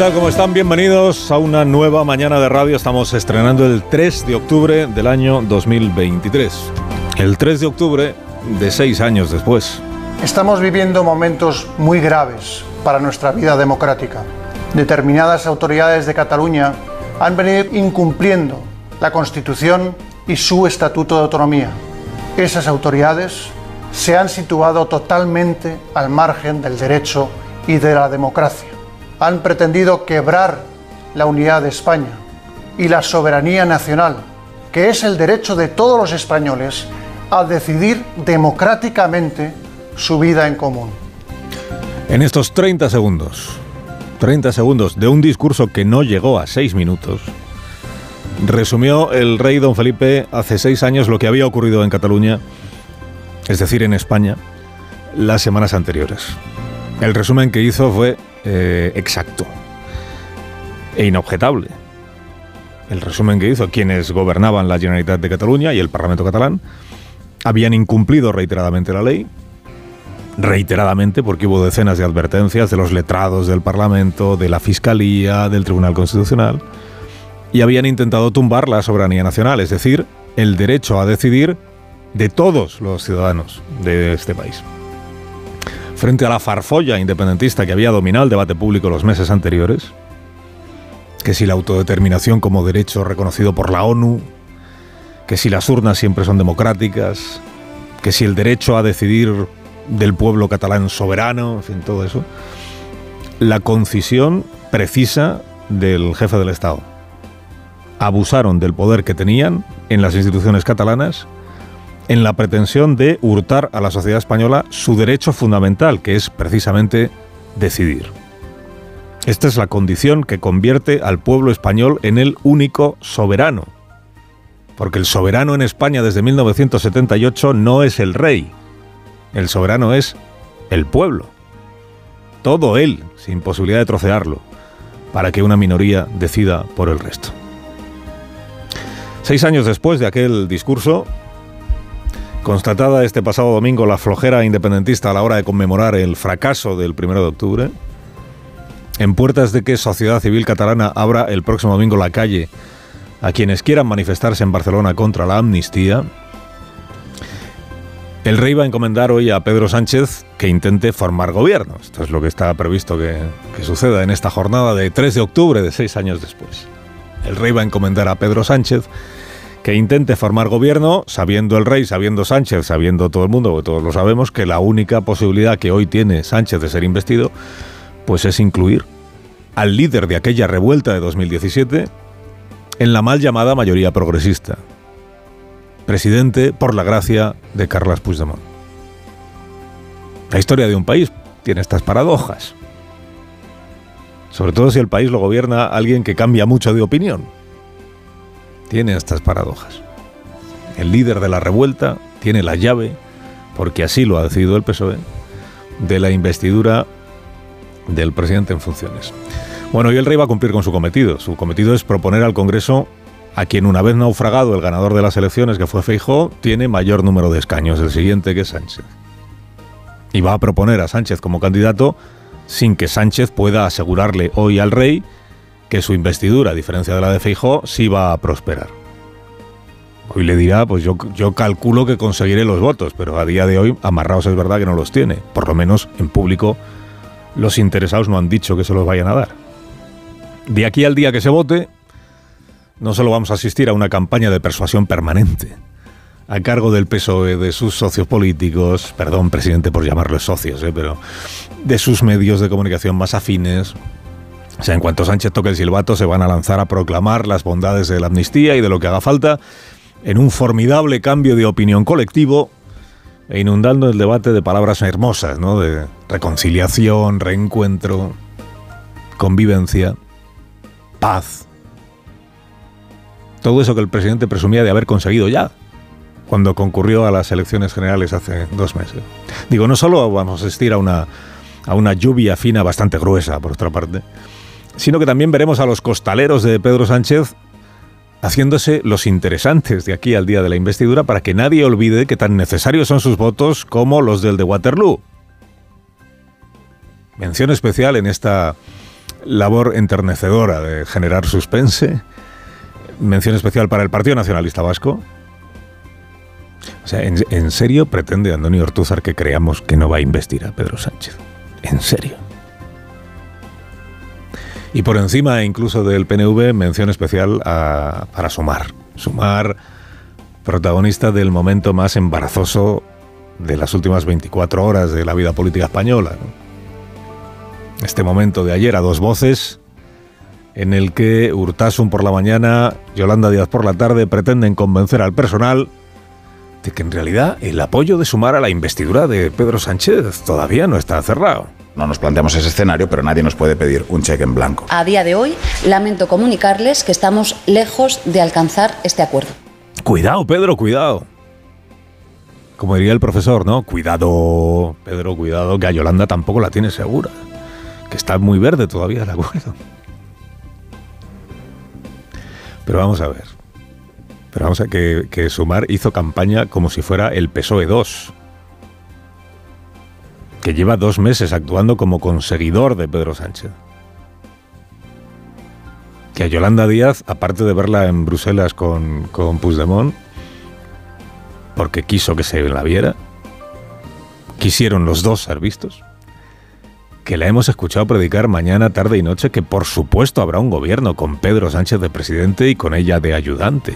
Tal? ¿Cómo están? Bienvenidos a una nueva mañana de radio. Estamos estrenando el 3 de octubre del año 2023. El 3 de octubre de seis años después. Estamos viviendo momentos muy graves para nuestra vida democrática. Determinadas autoridades de Cataluña han venido incumpliendo la Constitución y su Estatuto de Autonomía. Esas autoridades se han situado totalmente al margen del derecho y de la democracia. Han pretendido quebrar la unidad de España y la soberanía nacional, que es el derecho de todos los españoles a decidir democráticamente su vida en común. En estos 30 segundos, 30 segundos de un discurso que no llegó a 6 minutos, resumió el rey don Felipe hace 6 años lo que había ocurrido en Cataluña, es decir, en España, las semanas anteriores. El resumen que hizo fue eh, exacto e inobjetable. El resumen que hizo quienes gobernaban la Generalitat de Cataluña y el Parlamento catalán habían incumplido reiteradamente la ley, reiteradamente porque hubo decenas de advertencias de los letrados del Parlamento, de la Fiscalía, del Tribunal Constitucional, y habían intentado tumbar la soberanía nacional, es decir, el derecho a decidir de todos los ciudadanos de este país. Frente a la farfolla independentista que había dominado el debate público los meses anteriores, que si la autodeterminación como derecho reconocido por la ONU, que si las urnas siempre son democráticas, que si el derecho a decidir del pueblo catalán soberano, en fin, todo eso, la concisión precisa del jefe del Estado. Abusaron del poder que tenían en las instituciones catalanas en la pretensión de hurtar a la sociedad española su derecho fundamental, que es precisamente decidir. Esta es la condición que convierte al pueblo español en el único soberano porque el soberano en España desde 1978 no es el rey, el soberano es el pueblo. Todo él, sin posibilidad de trocearlo, para que una minoría decida por el resto. Seis años después de aquel discurso, constatada este pasado domingo la flojera independentista a la hora de conmemorar el fracaso del 1 de octubre, en puertas de que Sociedad Civil Catalana abra el próximo domingo la calle a quienes quieran manifestarse en Barcelona contra la amnistía, el rey va a encomendar hoy a Pedro Sánchez que intente formar gobierno. Esto es lo que está previsto que, suceda en esta jornada de 3 de octubre de seis años después. El rey va a encomendar a Pedro Sánchez que intente formar gobierno, sabiendo el rey, sabiendo Sánchez, sabiendo todo el mundo, todos lo sabemos, que la única posibilidad que hoy tiene Sánchez de ser investido, pues es incluir al líder de aquella revuelta de 2017, en la mal llamada mayoría progresista. Presidente por la gracia de Carles Puigdemont. La historia de un país tiene estas paradojas. Sobre todo si el país lo gobierna alguien que cambia mucho de opinión. Tiene estas paradojas. El líder de la revuelta tiene la llave, porque así lo ha decidido el PSOE, de la investidura del presidente en funciones. Bueno, y el rey va a cumplir con su cometido. Su cometido es proponer al Congreso a quien una vez naufragado el ganador de las elecciones, que fue Feijó, tiene mayor número de escaños, el siguiente que es Sánchez. Y va a proponer a Sánchez como candidato sin que Sánchez pueda asegurarle hoy al rey que su investidura, a diferencia de la de Feijó, sí va a prosperar. Hoy le dirá, pues yo, yo calculo que conseguiré los votos, pero a día de hoy, amarrados es verdad que no los tiene. Por lo menos en público, los interesados no han dicho que se los vayan a dar. De aquí al día que se vote, no solo vamos a asistir a una campaña de persuasión permanente a cargo del PSOE, de sus socios políticos, perdón, presidente, por llamarles socios, eh, pero de sus medios de comunicación más afines. O sea, en cuanto Sánchez toque el silbato, se van a lanzar a proclamar las bondades de la amnistía y de lo que haga falta en un formidable cambio de opinión colectivo e inundando el debate de palabras hermosas, ¿no? De reconciliación, reencuentro, convivencia paz. Todo eso que el presidente presumía de haber conseguido ya, cuando concurrió a las elecciones generales hace dos meses. Digo, no solo vamos a asistir a una, a una lluvia fina bastante gruesa, por otra parte, sino que también veremos a los costaleros de Pedro Sánchez haciéndose los interesantes de aquí al día de la investidura para que nadie olvide que tan necesarios son sus votos como los del de Waterloo. Mención especial en esta labor enternecedora de generar suspense. Mención especial para el Partido Nacionalista Vasco. O sea, ¿en, serio pretende Antonio Ortúzar que creamos que no va a investir a Pedro Sánchez? ¿En serio? Y por encima incluso del PNV, mención especial para Sumar. Sumar, protagonista del momento más embarazoso de las últimas 24 horas de la vida política española. Este momento de ayer a dos voces, en el que Urtasun por la mañana, Yolanda Díaz por la tarde pretenden convencer al personal de que en realidad el apoyo de Sumar a la investidura de Pedro Sánchez todavía no está cerrado. No nos planteamos ese escenario, pero nadie nos puede pedir un cheque en blanco. A día de hoy, lamento comunicarles que estamos lejos de alcanzar este acuerdo. Cuidado, Pedro, cuidado. Como diría el profesor, ¿no? Cuidado, Pedro, cuidado, que a Yolanda tampoco la tiene segura. Que está muy verde todavía el acuerdo. Pero vamos a ver. Pero vamos a ver que, que Sumar hizo campaña como si fuera el PSOE 2 que lleva dos meses actuando como conseguidor de Pedro Sánchez. Que a Yolanda Díaz, aparte de verla en Bruselas con, con Puigdemont, porque quiso que se la viera, quisieron los dos ser vistos, que la hemos escuchado predicar mañana, tarde y noche que por supuesto habrá un gobierno con Pedro Sánchez de presidente y con ella de ayudante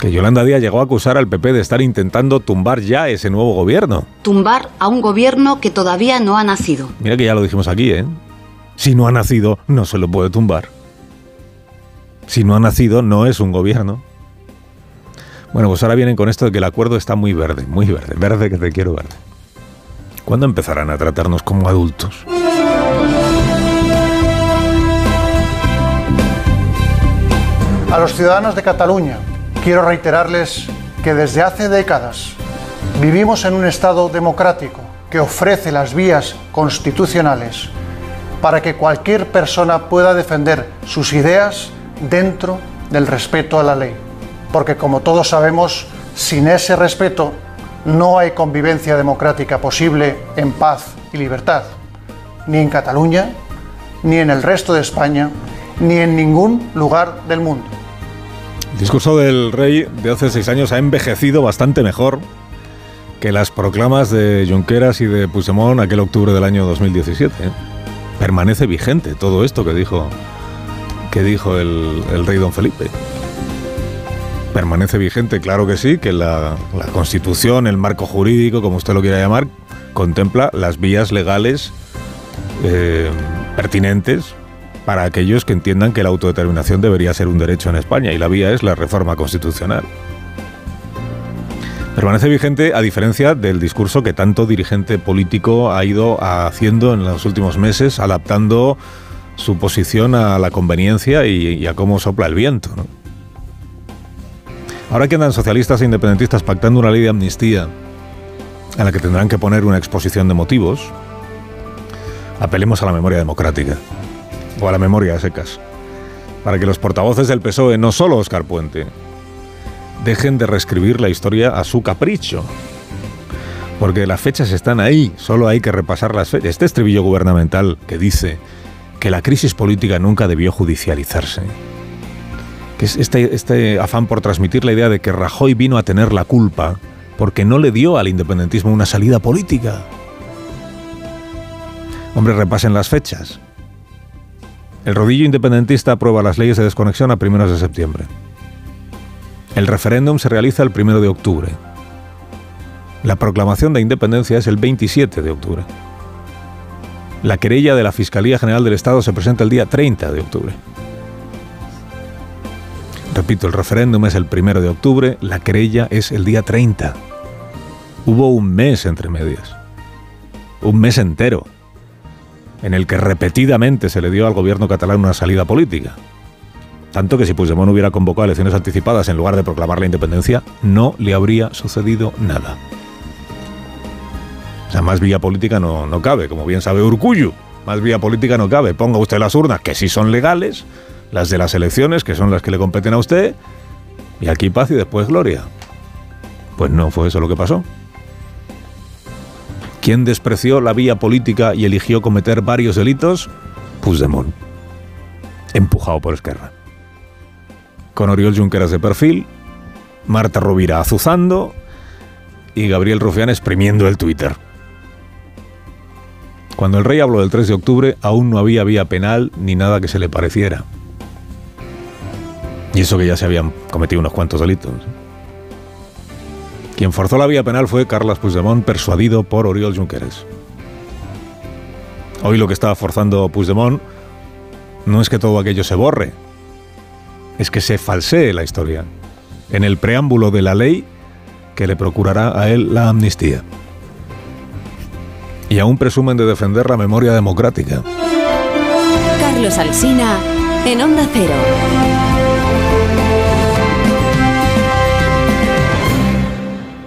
que Yolanda Díaz llegó a acusar al PP de estar intentando tumbar ya ese nuevo gobierno. Tumbar a un gobierno que todavía no ha nacido. Mira que ya lo dijimos aquí, ¿eh? Si no ha nacido, no se lo puede tumbar. Si no ha nacido, no es un gobierno. Bueno, pues ahora vienen con esto de que el acuerdo está muy verde, muy verde, verde que te quiero verde. ¿Cuándo empezarán a tratarnos como adultos? A los ciudadanos de Cataluña, quiero reiterarles que desde hace décadas vivimos en un Estado democrático que ofrece las vías constitucionales para que cualquier persona pueda defender sus ideas dentro del respeto a la ley. Porque como todos sabemos, sin ese respeto no hay convivencia democrática posible en paz y libertad, ni en Cataluña, ni en el resto de España, ni en ningún lugar del mundo. El discurso del rey de hace seis años ha envejecido bastante mejor que las proclamas de Junqueras y de Puigdemont aquel octubre del año 2017. Permanece vigente todo esto que dijo, que dijo el, rey don Felipe. Permanece vigente, claro que sí, que la, constitución, el marco jurídico, como usted lo quiera llamar, contempla las vías legales eh, pertinentes para aquellos que entiendan que la autodeterminación debería ser un derecho en España y la vía es la reforma constitucional. Permanece vigente a diferencia del discurso que tanto dirigente político ha ido haciendo en los últimos meses, adaptando su posición a la conveniencia y, a cómo sopla el viento. Ahora que andan socialistas e independentistas pactando una ley de amnistía a la que tendrán que poner una exposición de motivos, apelemos a la memoria democrática o a la memoria secas, para que los portavoces del PSOE, no solo Oscar Puente, dejen de reescribir la historia a su capricho. Porque las fechas están ahí, solo hay que repasar las fechas. Este estribillo gubernamental que dice que la crisis política nunca debió judicializarse. Que es este, este afán por transmitir la idea de que Rajoy vino a tener la culpa porque no le dio al independentismo una salida política. Hombre, repasen las fechas. El rodillo independentista aprueba las leyes de desconexión a primeros de septiembre. El referéndum se realiza el primero de octubre. La proclamación de independencia es el 27 de octubre. La querella de la Fiscalía General del Estado se presenta el día 30 de octubre. Repito, el referéndum es el primero de octubre, la querella es el día 30. Hubo un mes entre medias. Un mes entero en el que repetidamente se le dio al gobierno catalán una salida política. Tanto que si Puigdemont hubiera convocado elecciones anticipadas en lugar de proclamar la independencia, no le habría sucedido nada. O sea, más vía política no, no cabe, como bien sabe Urcuyu. Más vía política no cabe. Ponga usted las urnas, que sí son legales, las de las elecciones, que son las que le competen a usted, y aquí paz y después gloria. Pues no fue eso lo que pasó. ¿Quién despreció la vía política y eligió cometer varios delitos? Puigdemont. Empujado por Esquerra. Con Oriol Junqueras de perfil, Marta Rovira azuzando y Gabriel Rufián exprimiendo el Twitter. Cuando el rey habló del 3 de octubre, aún no había vía penal ni nada que se le pareciera. Y eso que ya se habían cometido unos cuantos delitos. Quien forzó la vía penal fue Carles Puigdemont, persuadido por Oriol Junqueras. Hoy lo que estaba forzando Puigdemont no es que todo aquello se borre, es que se falsee la historia en el preámbulo de la ley que le procurará a él la amnistía y aún presumen de defender la memoria democrática. Carlos Alsina en Onda Cero.